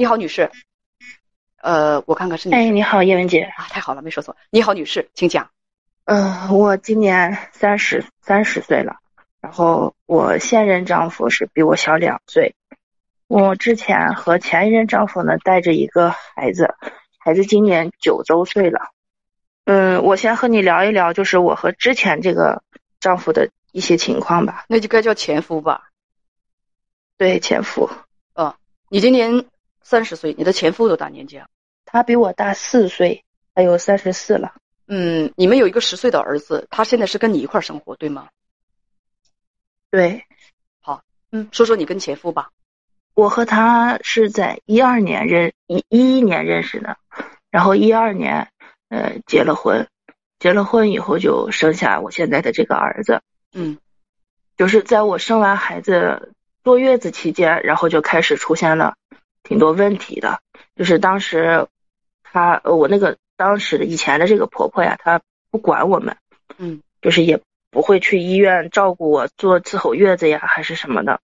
你好，女士。呃，我看看是你。哎，你好，叶文姐。啊，太好了，没说错。你好，女士，请讲。嗯，我今年三十三十岁了，然后我现任丈夫是比我小两岁。我之前和前一任丈夫呢带着一个孩子，孩子今年九周岁了。嗯，我先和你聊一聊，就是我和之前这个丈夫的一些情况吧。那就该叫前夫吧。对，前夫。嗯，你今年三十岁，你的前夫多大年纪啊？他比我大四岁，还有三十四了。嗯，你们有一个十岁的儿子，他现在是跟你一块生活，对吗？对。好，嗯，说说你跟前夫吧。我和他是在一二年认一一一年认识的，然后一二年呃结了婚，结了婚以后就生下我现在的这个儿子。嗯，就是在我生完孩子坐月子期间，然后就开始出现了挺多问题的。就是当时他我那个当时的以前的这个婆婆呀，她不管我们，嗯，就是也不会去医院照顾我做伺候月子呀，还是什么的。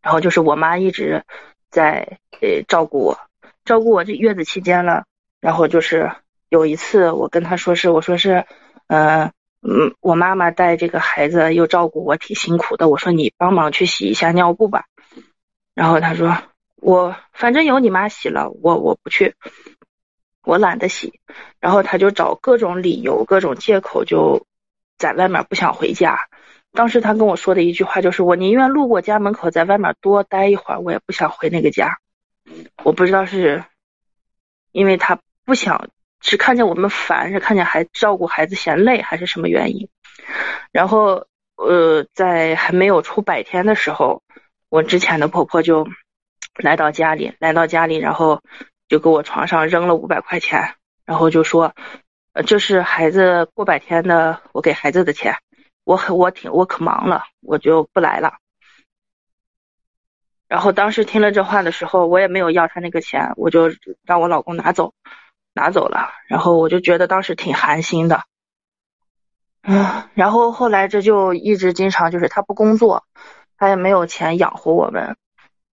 然后就是我妈一直在呃照顾我，照顾我这月子期间了。然后就是有一次我跟她说是我说是，嗯嗯，我妈妈带这个孩子又照顾我挺辛苦的。我说你帮忙去洗一下尿布吧。然后她说我反正有你妈洗了，我我不去，我懒得洗。然后她就找各种理由、各种借口，就在外面不想回家。当时他跟我说的一句话就是：我宁愿路过家门口，在外面多待一会儿，我也不想回那个家。我不知道是因为他不想，是看见我们烦，是看见孩照顾孩子嫌累，还是什么原因？然后呃，在还没有出百天的时候，我之前的婆婆就来到家里，来到家里，然后就给我床上扔了五百块钱，然后就说：呃，这是孩子过百天的，我给孩子的钱。我很我挺我可忙了，我就不来了。然后当时听了这话的时候，我也没有要他那个钱，我就让我老公拿走，拿走了。然后我就觉得当时挺寒心的，嗯。然后后来这就一直经常就是他不工作，他也没有钱养活我们。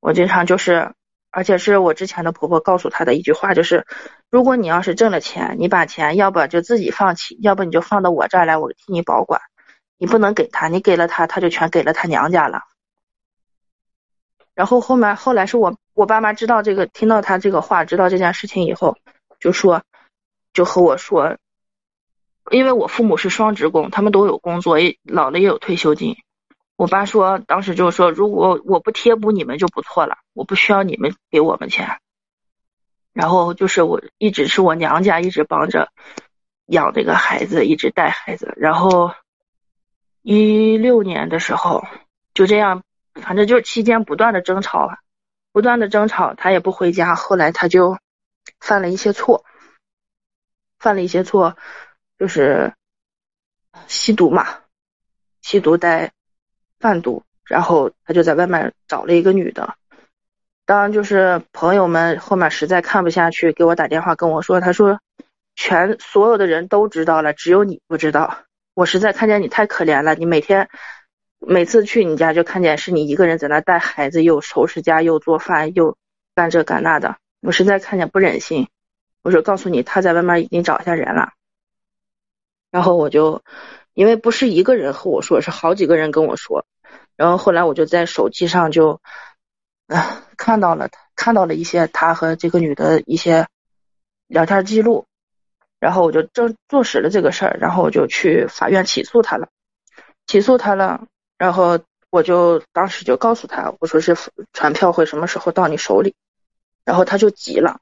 我经常就是，而且是我之前的婆婆告诉她的一句话，就是如果你要是挣了钱，你把钱要不就自己放弃，要不你就放到我这儿来，我替你保管。你不能给他，你给了他，他就全给了他娘家了。然后后面后来是我我爸妈知道这个，听到他这个话，知道这件事情以后，就说就和我说，因为我父母是双职工，他们都有工作，也老了也有退休金。我爸说当时就说，如果我不贴补你们就不错了，我不需要你们给我们钱。然后就是我一直是我娘家一直帮着养这个孩子，一直带孩子，然后。一六年的时候，就这样，反正就是期间不断的争吵，不断的争吵，他也不回家。后来他就犯了一些错，犯了一些错，就是吸毒嘛，吸毒带贩毒，然后他就在外面找了一个女的。当就是朋友们后面实在看不下去，给我打电话跟我说，他说全所有的人都知道了，只有你不知道。我实在看见你太可怜了，你每天每次去你家就看见是你一个人在那带孩子，又收拾家，又做饭，又干这干那的。我实在看见不忍心，我说告诉你，他在外面已经找下人了。然后我就因为不是一个人和我说，是好几个人跟我说。然后后来我就在手机上就啊看到了看到了一些他和这个女的一些聊天记录。然后我就正坐实了这个事儿，然后我就去法院起诉他了，起诉他了，然后我就当时就告诉他，我说是传票会什么时候到你手里，然后他就急了，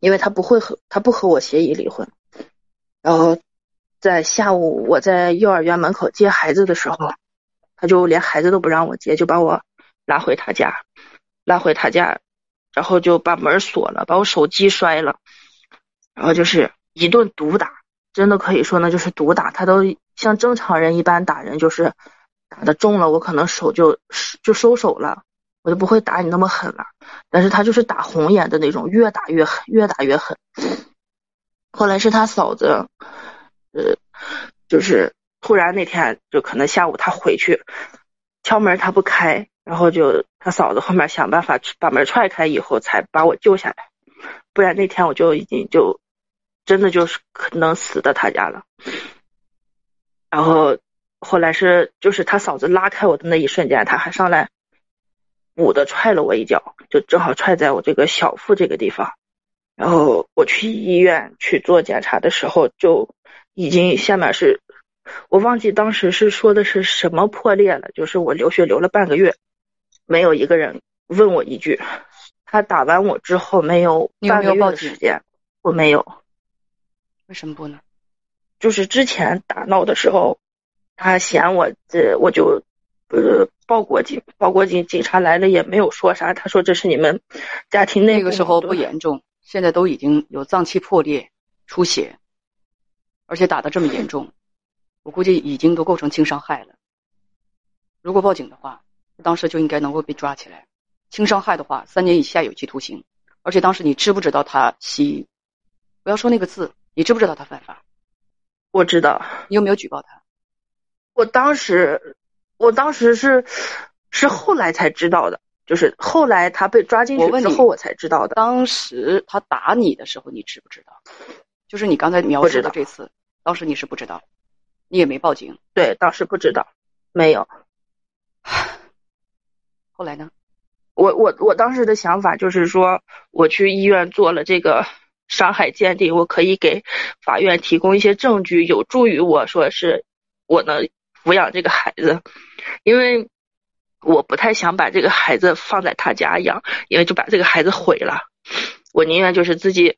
因为他不会和他不和我协议离婚，然后在下午我在幼儿园门口接孩子的时候，他就连孩子都不让我接，就把我拉回他家，拉回他家，然后就把门锁了，把我手机摔了，然后就是。一顿毒打，真的可以说呢，就是毒打。他都像正常人一般打人，就是打的重了，我可能手就就收手了，我就不会打你那么狠了。但是他就是打红眼的那种，越打越狠，越打越狠。后来是他嫂子，呃，就是突然那天就可能下午他回去，敲门他不开，然后就他嫂子后面想办法把门踹开以后才把我救下来，不然那天我就已经就真的就是可能死在他家了。然后后来是就是他嫂子拉开我的那一瞬间，他还上来猛的踹了我一脚，就正好踹在我这个小腹这个地方。然后我去医院去做检查的时候，就已经下面是，我忘记当时是说的是什么破裂了，就是我流血流了半个月，没有一个人问我一句。他打完我之后没有半个月的时间，我没有。为什么不呢？就是之前打闹的时候，他嫌我这我就呃报过警，报过警，警察来了也没有说啥，他说这是你们家庭那个时候不严重。现在都已经有脏器破裂、出血，而且打的这么严重，我估计已经都构成轻伤害了。如果报警的话，当时就应该能够被抓起来。轻伤害的话，三年以下有期徒刑。而且当时你知不知道他吸？不要说那个字，你知不知道他犯法？我知道。你有没有举报他？我当时，我当时是是后来才知道的。就是后来他被抓进去之后，我才知道的。当时他打你的时候，你知不知道？就是你刚才描述的这次，当时你是不知道，你也没报警。对，当时不知道，没有。后来呢？我我我当时的想法就是说，我去医院做了这个伤害鉴定，我可以给法院提供一些证据，有助于我说是我能抚养这个孩子，因为。我不太想把这个孩子放在他家养，因为就把这个孩子毁了。我宁愿就是自己，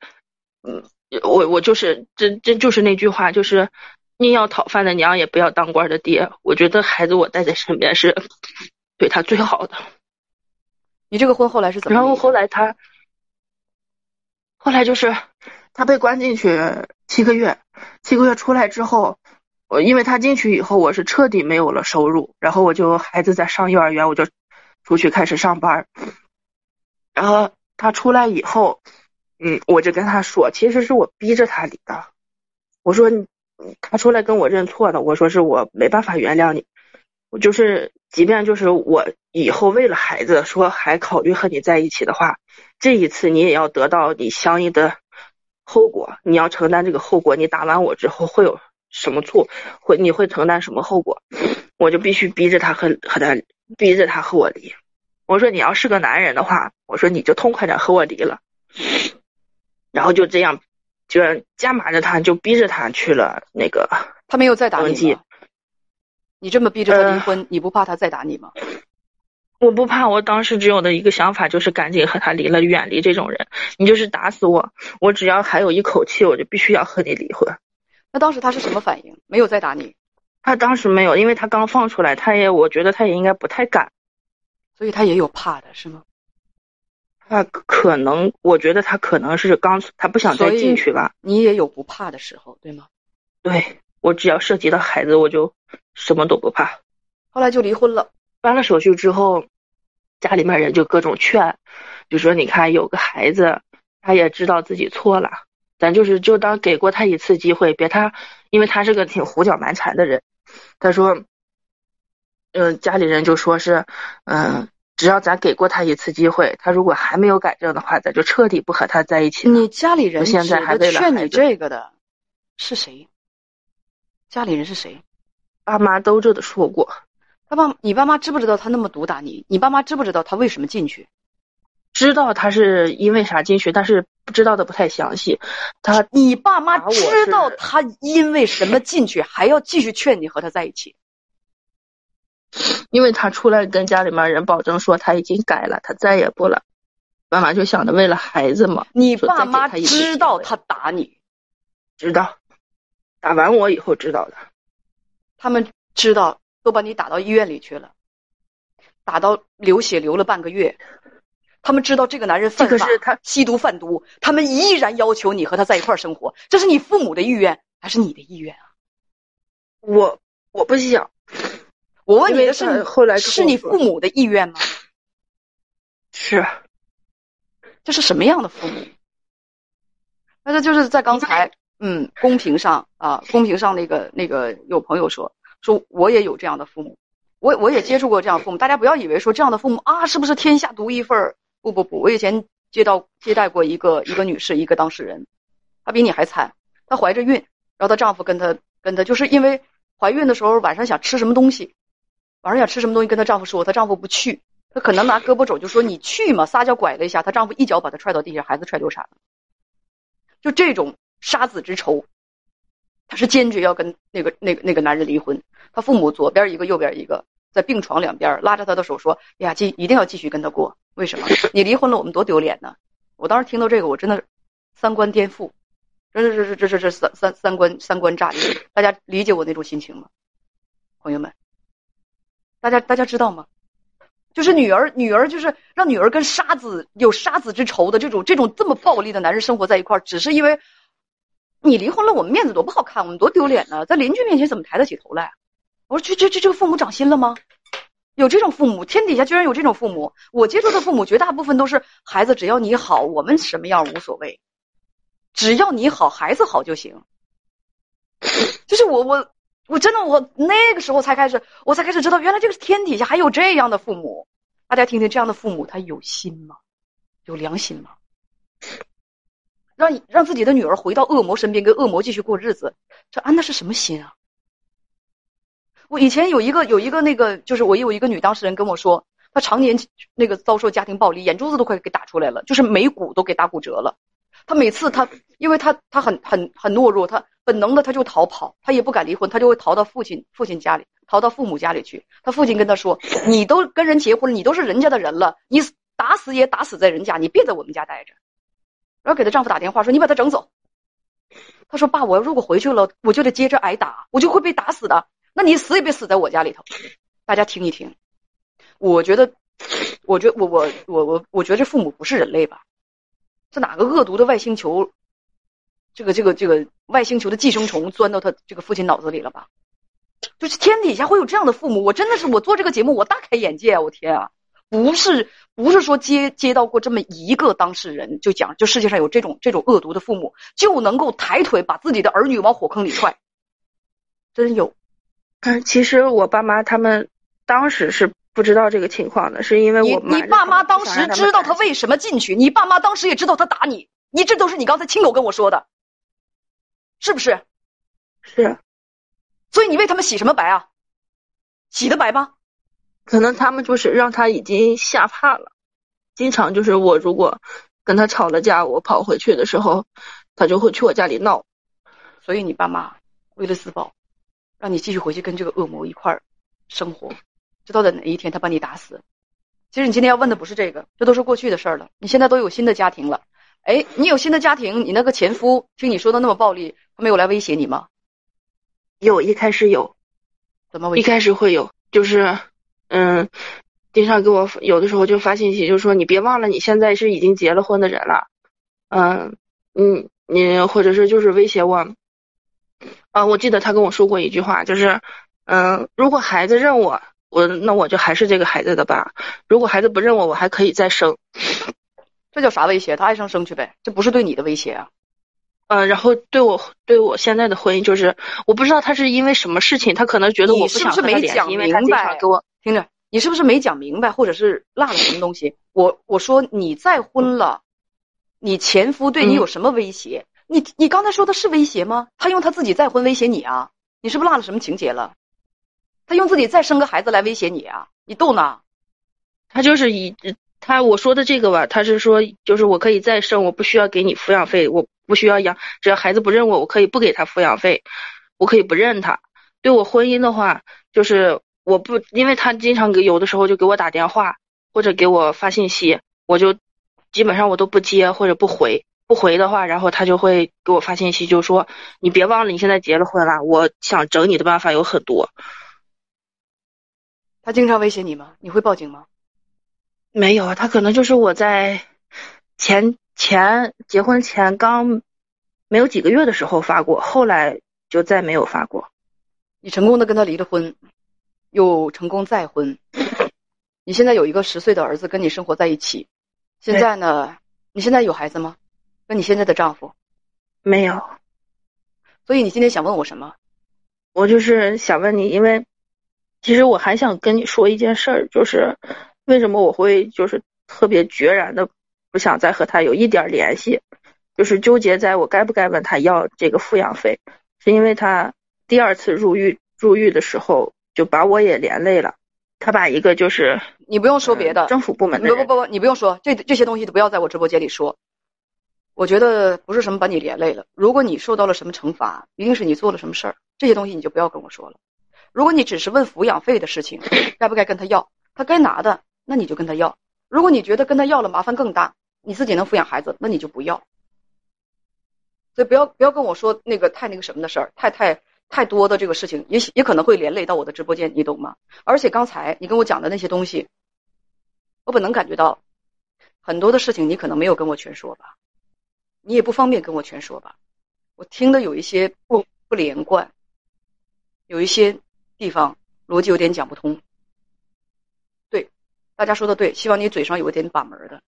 嗯，我我就是真真就是那句话，就是宁要讨饭的娘，也不要当官的爹。我觉得孩子我带在身边是对他最好的。你这个婚后来是怎么？然后后来他，后来就是他被关进去七个月，七个月出来之后。我因为他进去以后，我是彻底没有了收入，然后我就孩子在上幼儿园，我就出去开始上班。然后他出来以后，嗯，我就跟他说，其实是我逼着他离的。我说，他出来跟我认错了，我说是我没办法原谅你。我就是，即便就是我以后为了孩子说还考虑和你在一起的话，这一次你也要得到你相应的后果，你要承担这个后果。你打完我之后会有。什么错会你会承担什么后果？我就必须逼着他和和他逼着他和我离。我说你要是个男人的话，我说你就痛快点和我离了。然后就这样，就是加码着他，就逼着他去了那个。他没有再打你吗？你这么逼着他离婚，你不怕他再打你吗？我不怕，我当时只有的一个想法就是赶紧和他离了，远离这种人。你就是打死我，我只要还有一口气，我就必须要和你离婚。那当时他是什么反应？没有再打你？他当时没有，因为他刚放出来，他也我觉得他也应该不太敢，所以他也有怕的是吗？他可能，我觉得他可能是刚，他不想再进去吧。你也有不怕的时候，对吗？对，我只要涉及到孩子，我就什么都不怕。后来就离婚了，办了手续之后，家里面人就各种劝，就说你看有个孩子，他也知道自己错了。咱就是就当给过他一次机会，别他，因为他是个挺胡搅蛮缠的人。他说，嗯，家里人就说是，嗯，只要咱给过他一次机会，他如果还没有改正的话，咱就彻底不和他在一起。你家里人现在还劝你这个的是谁？家里人是谁？爸妈都这的说过。他爸，你爸妈知不知道他那么毒打你？你爸妈知不知道他为什么进去？知道他是因为啥进去，但是不知道的不太详细。他，你爸妈知道他因为什么进去，还要继续劝你和他在一起？因为他出来跟家里面人保证说他已经改了，他再也不了。妈妈就想着为了孩子嘛。你爸妈知道他打你？知道，打完我以后知道的。他们知道，都把你打到医院里去了，打到流血流了半个月。他们知道这个男人犯法，他吸毒贩毒，他们依然要求你和他在一块儿生活，这是你父母的意愿还是你的意愿啊？我我不想，我问你的是后来是你父母的意愿吗？是，这是什么样的父母？那这就是在刚才，嗯，公屏上啊，公屏上那个那个有朋友说，说我也有这样的父母，我我也接触过这样的父母，大家不要以为说这样的父母啊，是不是天下独一份儿？不不不，我以前接到接待过一个一个女士，一个当事人，她比你还惨，她怀着孕，然后她丈夫跟她跟她就是因为怀孕的时候晚上想吃什么东西，晚上想吃什么东西跟她丈夫说，她丈夫不去，她可能拿胳膊肘就说你去嘛，撒娇拐了一下，她丈夫一脚把她踹到地下，孩子踹流产了，就这种杀子之仇。她是坚决要跟那个那个那个男人离婚。她父母左边一个，右边一个，在病床两边拉着她的手说：“哎呀，继一定要继续跟他过。为什么？你离婚了，我们多丢脸呢！”我当时听到这个，我真的三观颠覆，这这这这这这三三三观三观炸裂。大家理解我那种心情吗？朋友们，大家大家知道吗？就是女儿女儿就是让女儿跟杀子有杀子之仇的这种这种这么暴力的男人生活在一块儿，只是因为。你离婚了，我们面子多不好看，我们多丢脸呢，在邻居面前怎么抬得起头来？我说这这这这个父母长心了吗？有这种父母，天底下居然有这种父母。我接触的父母绝大部分都是孩子，只要你好，我们什么样无所谓，只要你好，孩子好就行。就是我我我真的我那个时候才开始，我才开始知道，原来这个天底下还有这样的父母。大家听听，这样的父母他有心吗？有良心吗？让让自己的女儿回到恶魔身边，跟恶魔继续过日子，这安的是什么心啊？我以前有一个有一个那个，就是我有一个女当事人跟我说，她常年那个遭受家庭暴力，眼珠子都快给打出来了，就是眉骨都给打骨折了。她每次她，因为她她很很很懦弱，她本能的他就逃跑，他也不敢离婚，他就会逃到父亲父亲家里，逃到父母家里去。他父亲跟他说：“你都跟人结婚了，你都是人家的人了，你打死也打死在人家，你别在我们家待着。”然后给她丈夫打电话说：“你把他整走。”她说：“爸，我如果回去了，我就得接着挨打，我就会被打死的。那你死也别死在我家里头。”大家听一听，我觉得，我觉我我我我我觉得这父母不是人类吧？这哪个恶毒的外星球？这个这个这个外星球的寄生虫钻到他这个父亲脑子里了吧？就是天底下会有这样的父母，我真的是我做这个节目我大开眼界啊，我天啊！不是。不是说接接到过这么一个当事人就讲，就世界上有这种这种恶毒的父母就能够抬腿把自己的儿女往火坑里踹，真有。嗯，其实我爸妈他们当时是不知道这个情况的，是因为我你爸妈当时知道他为什么进去，你爸妈当时也知道他打你，你这都是你刚才亲口跟我说的，是不是？是。所以你为他们洗什么白啊？洗的白吗？可能他们就是让他已经吓怕了，经常就是我如果跟他吵了架，我跑回去的时候，他就会去我家里闹。所以你爸妈为了自保，让你继续回去跟这个恶魔一块儿生活，直到在哪一天他把你打死。其实你今天要问的不是这个，这都是过去的事儿了。你现在都有新的家庭了，哎，你有新的家庭，你那个前夫听你说的那么暴力，他没有来威胁你吗？有，一开始有，怎么？一开始会有，就是。嗯，经常给我有的时候就发信息，就说你别忘了你现在是已经结了婚的人了，嗯，你你或者是就是威胁我，啊，我记得他跟我说过一句话，就是嗯，如果孩子认我，我那我就还是这个孩子的爸；如果孩子不认我，我还可以再生。这叫啥威胁？他爱生生去呗，这不是对你的威胁啊。嗯，然后对我对我现在的婚姻，就是我不知道他是因为什么事情，他可能觉得我不想和他联系，因为他经常给我。听着，你是不是没讲明白，或者是落了什么东西？我我说你再婚了，你前夫对你有什么威胁？你你刚才说的是威胁吗？他用他自己再婚威胁你啊？你是不是落了什么情节了？他用自己再生个孩子来威胁你啊？你逗呢？他就是以他我说的这个吧，他是说就是我可以再生，我不需要给你抚养费，我不需要养，只要孩子不认我，我可以不给他抚养费，我可以不认他。对我婚姻的话，就是。我不，因为他经常给有的时候就给我打电话或者给我发信息，我就基本上我都不接或者不回，不回的话，然后他就会给我发信息，就说你别忘了你现在结了婚了，我想整你的办法有很多。他经常威胁你吗？你会报警吗？没有，他可能就是我在前前结婚前刚没有几个月的时候发过，后来就再没有发过。你成功的跟他离了婚。又成功再婚，你现在有一个十岁的儿子跟你生活在一起，现在呢？你现在有孩子吗？跟你现在的丈夫？没有。所以你今天想问我什么？我就是想问你，因为其实我还想跟你说一件事儿，就是为什么我会就是特别决然的不想再和他有一点联系，就是纠结在我该不该问他要这个抚养费，是因为他第二次入狱入狱的时候就把我也连累了，他把一个就是你不用说别的，政府部门的不不不不，你不用说这这些东西都不要在我直播间里说。我觉得不是什么把你连累了，如果你受到了什么惩罚，一定是你做了什么事儿，这些东西你就不要跟我说了。如果你只是问抚养费的事情，该不该跟他要，他该拿的，那你就跟他要。如果你觉得跟他要了麻烦更大，你自己能抚养孩子，那你就不要。所以不要不要跟我说那个太那个什么的事儿，太太太多的这个事情，也也可能会连累到我的直播间，你懂吗？而且刚才你跟我讲的那些东西，我本能感觉到很多的事情你可能没有跟我全说吧，你也不方便跟我全说吧，我听的有一些不不连贯，有一些。地方逻辑有点讲不通，大家说的对，希望你嘴上有一点把门的。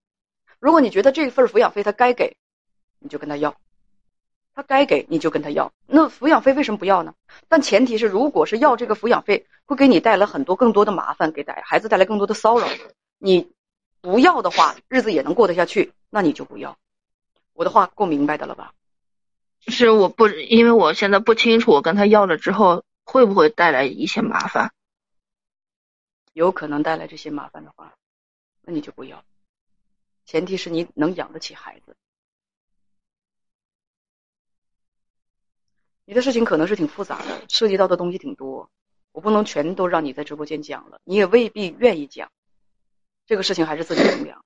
如果你觉得这份抚养费他该给，你就跟他要；他该给你就跟他要。那抚养费为什么不要呢？但前提是，如果是要这个抚养费，会给你带来很多更多的麻烦，给带孩子带来更多的骚扰。你不要的话，日子也能过得下去，那你就不要。我的话够明白的了吧？是我不，因为我现在不清楚，我跟他要了之后。会不会带来一些麻烦？有可能带来这些麻烦的话，那你就不要。前提是你能养得起孩子。你的事情可能是挺复杂的，涉及到的东西挺多，我不能全都让你在直播间讲了，你也未必愿意讲。这个事情还是自己衡量。